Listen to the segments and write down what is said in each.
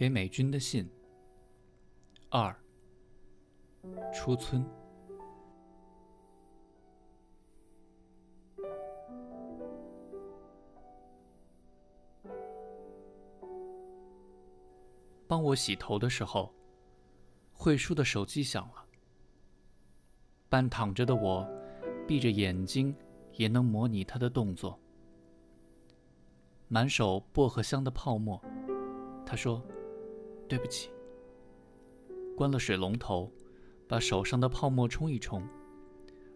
给美军的信二。出村。帮我洗头的时候，慧叔的手机响了。半躺着的我，闭着眼睛也能模拟他的动作。满手薄荷香的泡沫，他说：“对不起。”关了水龙头，把手上的泡沫冲一冲，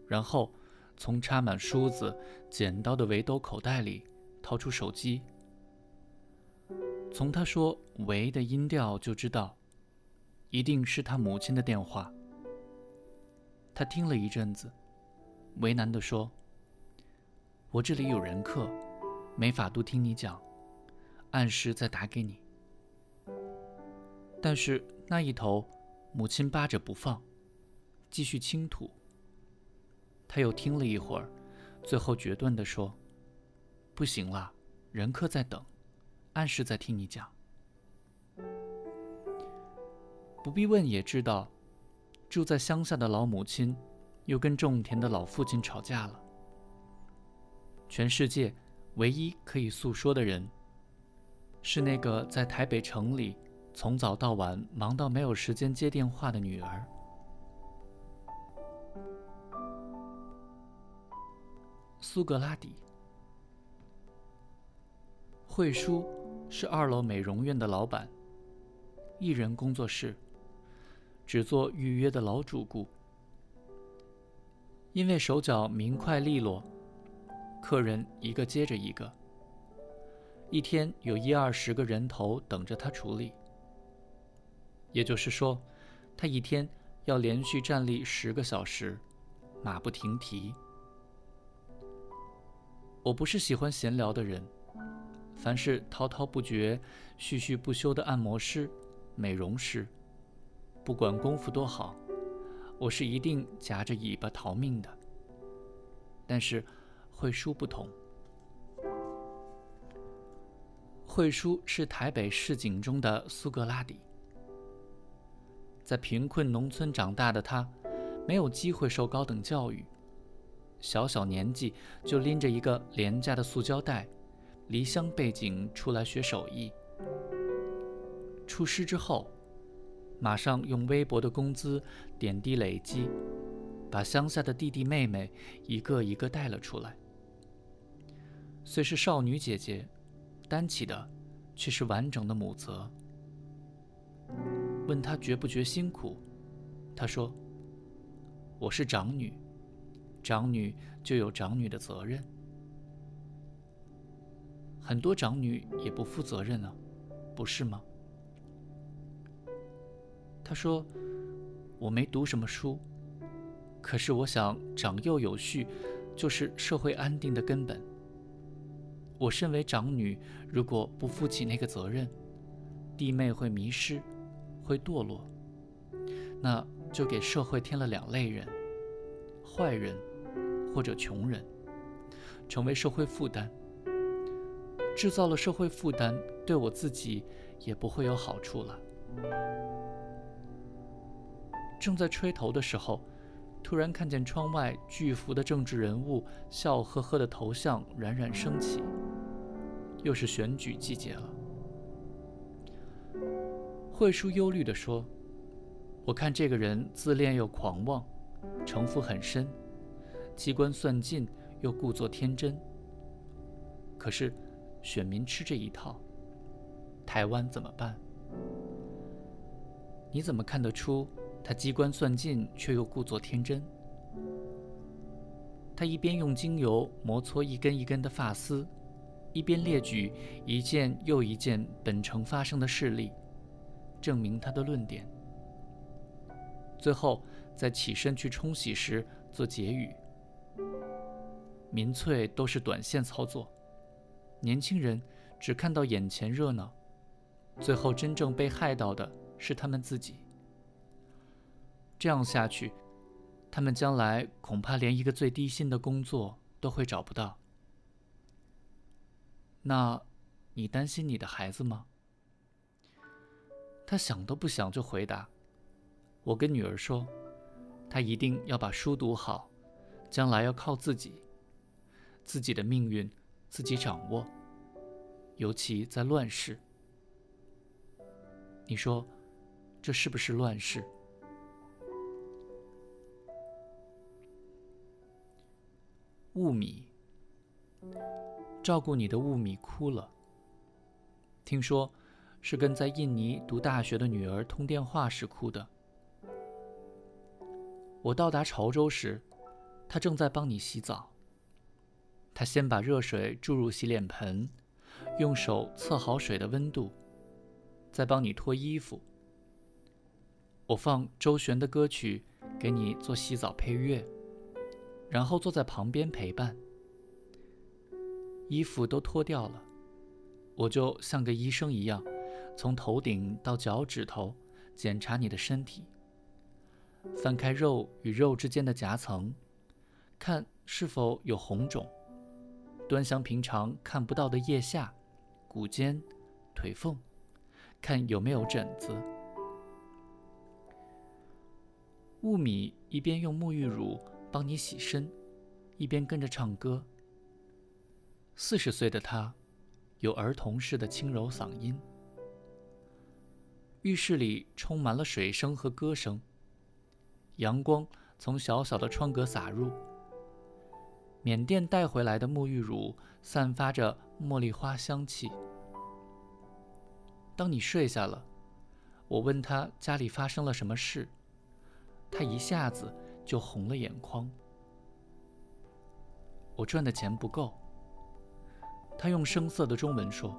然后从插满梳子、剪刀的围兜口袋里掏出手机。从他说“喂”的音调就知道，一定是他母亲的电话。他听了一阵子，为难地说：“我这里有人客，没法度听你讲，按时再打给你。”但是那一头，母亲扒着不放，继续倾吐。他又听了一会儿，最后决断地说：“不行了，人客在等。”按时在听你讲，不必问也知道，住在乡下的老母亲，又跟种田的老父亲吵架了。全世界唯一可以诉说的人，是那个在台北城里从早到晚忙到没有时间接电话的女儿。苏格拉底，慧叔。是二楼美容院的老板，一人工作室，只做预约的老主顾。因为手脚明快利落，客人一个接着一个，一天有一二十个人头等着他处理。也就是说，他一天要连续站立十个小时，马不停蹄。我不是喜欢闲聊的人。凡是滔滔不绝、絮絮不休的按摩师、美容师，不管功夫多好，我是一定夹着尾巴逃命的。但是慧叔不同，慧叔是台北市井中的苏格拉底，在贫困农村长大的他，没有机会受高等教育，小小年纪就拎着一个廉价的塑胶袋。离乡背井出来学手艺，出师之后，马上用微薄的工资点滴累积，把乡下的弟弟妹妹一个一个带了出来。虽是少女姐姐，担起的却是完整的母责。问她觉不觉辛苦，她说：“我是长女，长女就有长女的责任。”很多长女也不负责任啊，不是吗？他说：“我没读什么书，可是我想长幼有序，就是社会安定的根本。我身为长女，如果不负起那个责任，弟妹会迷失，会堕落，那就给社会添了两类人：坏人或者穷人，成为社会负担。”制造了社会负担，对我自己也不会有好处了。正在吹头的时候，突然看见窗外巨幅的政治人物笑呵呵的头像冉冉升起。又是选举季节了。慧叔忧虑地说：“我看这个人自恋又狂妄，城府很深，机关算尽又故作天真。可是。”选民吃这一套，台湾怎么办？你怎么看得出他机关算尽却又故作天真？他一边用精油摩搓一根一根的发丝，一边列举一件又一件本城发生的事例，证明他的论点。最后在起身去冲洗时做结语：民粹都是短线操作。年轻人只看到眼前热闹，最后真正被害到的是他们自己。这样下去，他们将来恐怕连一个最低薪的工作都会找不到。那，你担心你的孩子吗？他想都不想就回答：“我跟女儿说，她一定要把书读好，将来要靠自己，自己的命运自己掌握，尤其在乱世。你说，这是不是乱世？”雾米，照顾你的雾米哭了。听说。是跟在印尼读大学的女儿通电话时哭的。我到达潮州时，她正在帮你洗澡。她先把热水注入洗脸盆，用手测好水的温度，再帮你脱衣服。我放周璇的歌曲给你做洗澡配乐，然后坐在旁边陪伴。衣服都脱掉了，我就像个医生一样。从头顶到脚趾头，检查你的身体。翻开肉与肉之间的夹层，看是否有红肿。端详平常看不到的腋下、骨尖、腿缝，看有没有疹子。雾米一边用沐浴乳帮你洗身，一边跟着唱歌。四十岁的他，有儿童似的轻柔嗓音。浴室里充满了水声和歌声。阳光从小小的窗格洒入。缅甸带回来的沐浴乳散发着茉莉花香气。当你睡下了，我问他家里发生了什么事，他一下子就红了眼眶。我赚的钱不够。他用生涩的中文说：“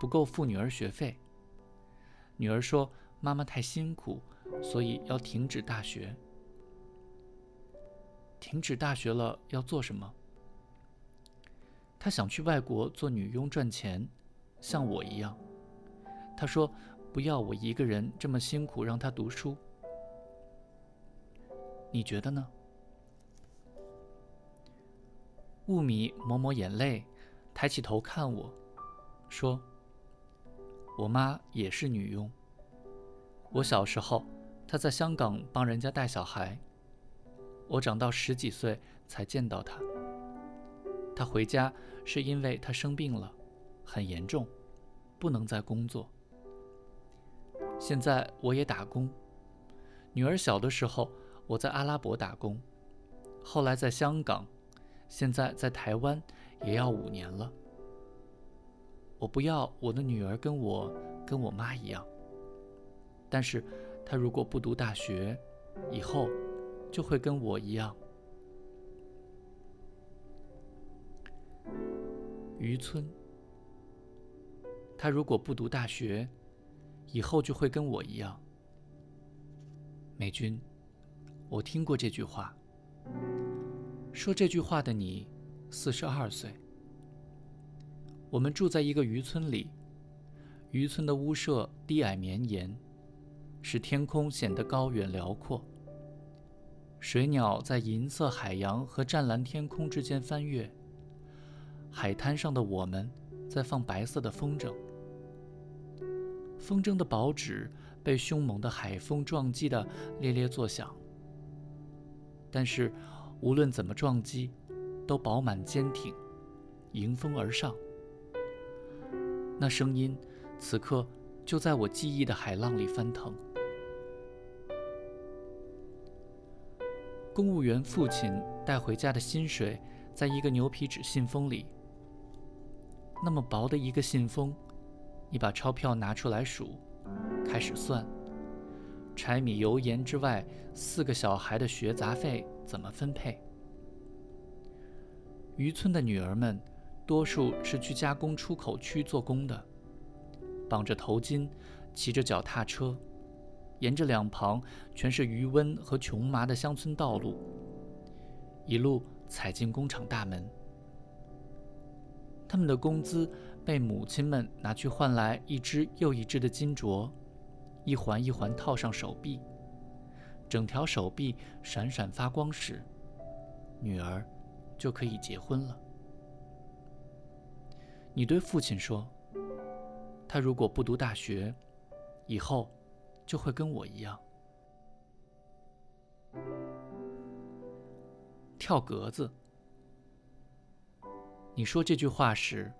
不够付女儿学费。”女儿说：“妈妈太辛苦，所以要停止大学。停止大学了要做什么？她想去外国做女佣赚钱，像我一样。她说：不要我一个人这么辛苦让她读书。你觉得呢？”雾米抹抹眼泪，抬起头看我，说。我妈也是女佣。我小时候，她在香港帮人家带小孩。我长到十几岁才见到她。她回家是因为她生病了，很严重，不能再工作。现在我也打工。女儿小的时候，我在阿拉伯打工，后来在香港，现在在台湾，也要五年了。我不要我的女儿跟我跟我妈一样，但是她如果不读大学，以后就会跟我一样。渔村，她如果不读大学，以后就会跟我一样。美军，我听过这句话。说这句话的你，四十二岁。我们住在一个渔村里，渔村的屋舍低矮绵延，使天空显得高远辽阔。水鸟在银色海洋和湛蓝天空之间翻越。海滩上的我们在放白色的风筝，风筝的薄纸被凶猛的海风撞击得猎猎作响。但是，无论怎么撞击，都饱满坚挺，迎风而上。那声音，此刻就在我记忆的海浪里翻腾。公务员父亲带回家的薪水，在一个牛皮纸信封里。那么薄的一个信封，你把钞票拿出来数，开始算。柴米油盐之外，四个小孩的学杂费怎么分配？渔村的女儿们。多数是去加工出口区做工的，绑着头巾，骑着脚踏车，沿着两旁全是余温和琼麻的乡村道路，一路踩进工厂大门。他们的工资被母亲们拿去换来一只又一只的金镯，一环一环套上手臂，整条手臂闪闪发光时，女儿就可以结婚了。你对父亲说：“他如果不读大学，以后就会跟我一样。跳格子。你说这句话时，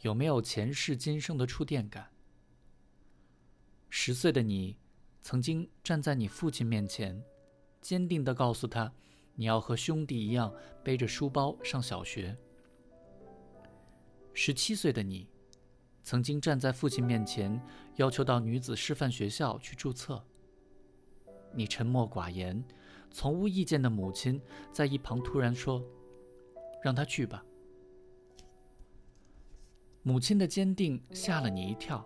有没有前世今生的触电感？十岁的你，曾经站在你父亲面前，坚定地告诉他，你要和兄弟一样背着书包上小学。十七岁的你，曾经站在父亲面前，要求到女子师范学校去注册。你沉默寡言，从无意见的母亲在一旁突然说：“让他去吧。”母亲的坚定吓了你一跳。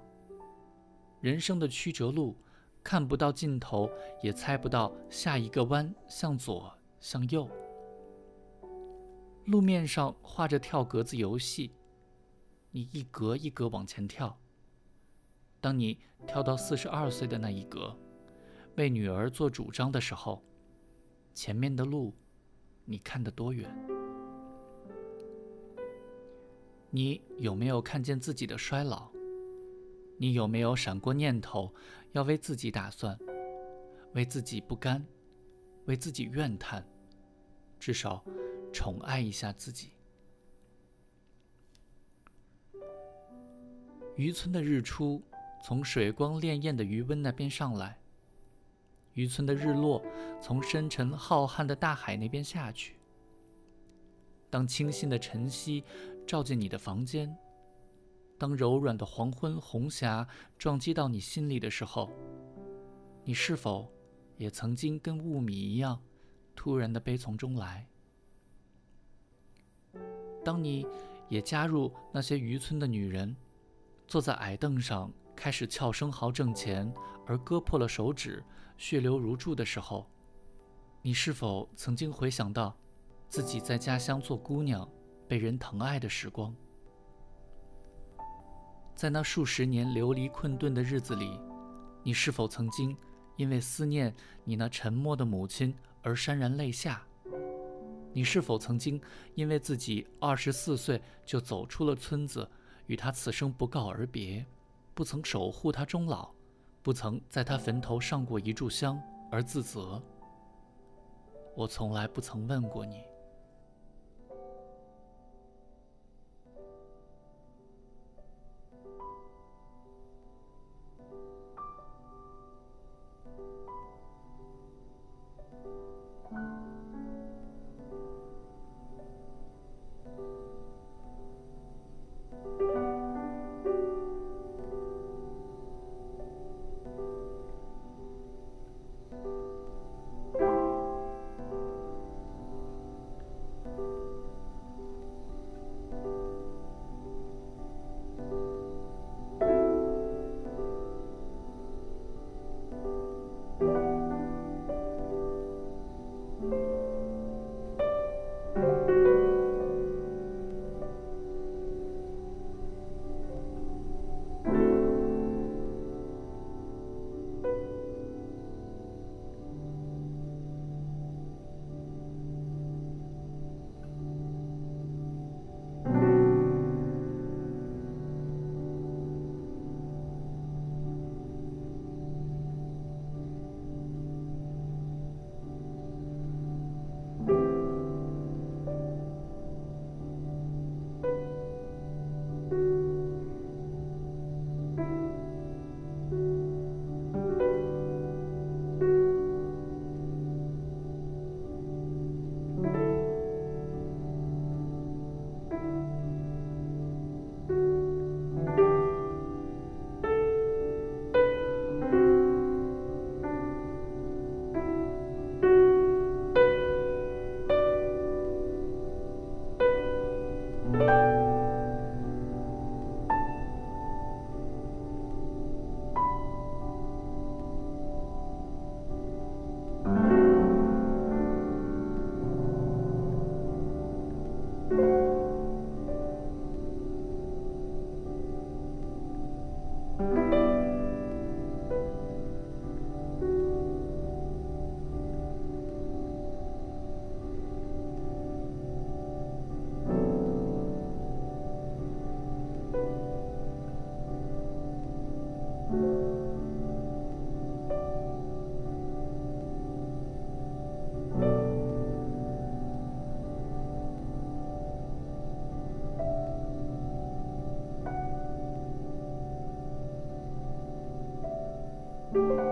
人生的曲折路，看不到尽头，也猜不到下一个弯向左向右。路面上画着跳格子游戏，你一格一格往前跳。当你跳到四十二岁的那一格，为女儿做主张的时候，前面的路，你看得多远？你有没有看见自己的衰老？你有没有闪过念头，要为自己打算，为自己不甘，为自己怨叹，至少宠爱一下自己？渔村的日出从水光潋滟的余温那边上来，渔村的日落从深沉浩瀚的大海那边下去。当清新的晨曦照进你的房间，当柔软的黄昏红霞撞击到你心里的时候，你是否也曾经跟雾米一样，突然的悲从中来？当你也加入那些渔村的女人，坐在矮凳上开始撬生蚝挣钱，而割破了手指，血流如注的时候，你是否曾经回想到？自己在家乡做姑娘，被人疼爱的时光，在那数十年流离困顿的日子里，你是否曾经因为思念你那沉默的母亲而潸然泪下？你是否曾经因为自己二十四岁就走出了村子，与他此生不告而别不曾守护他终老不曾在他坟头上过一炷香而自责。我从来不曾问过你。thank you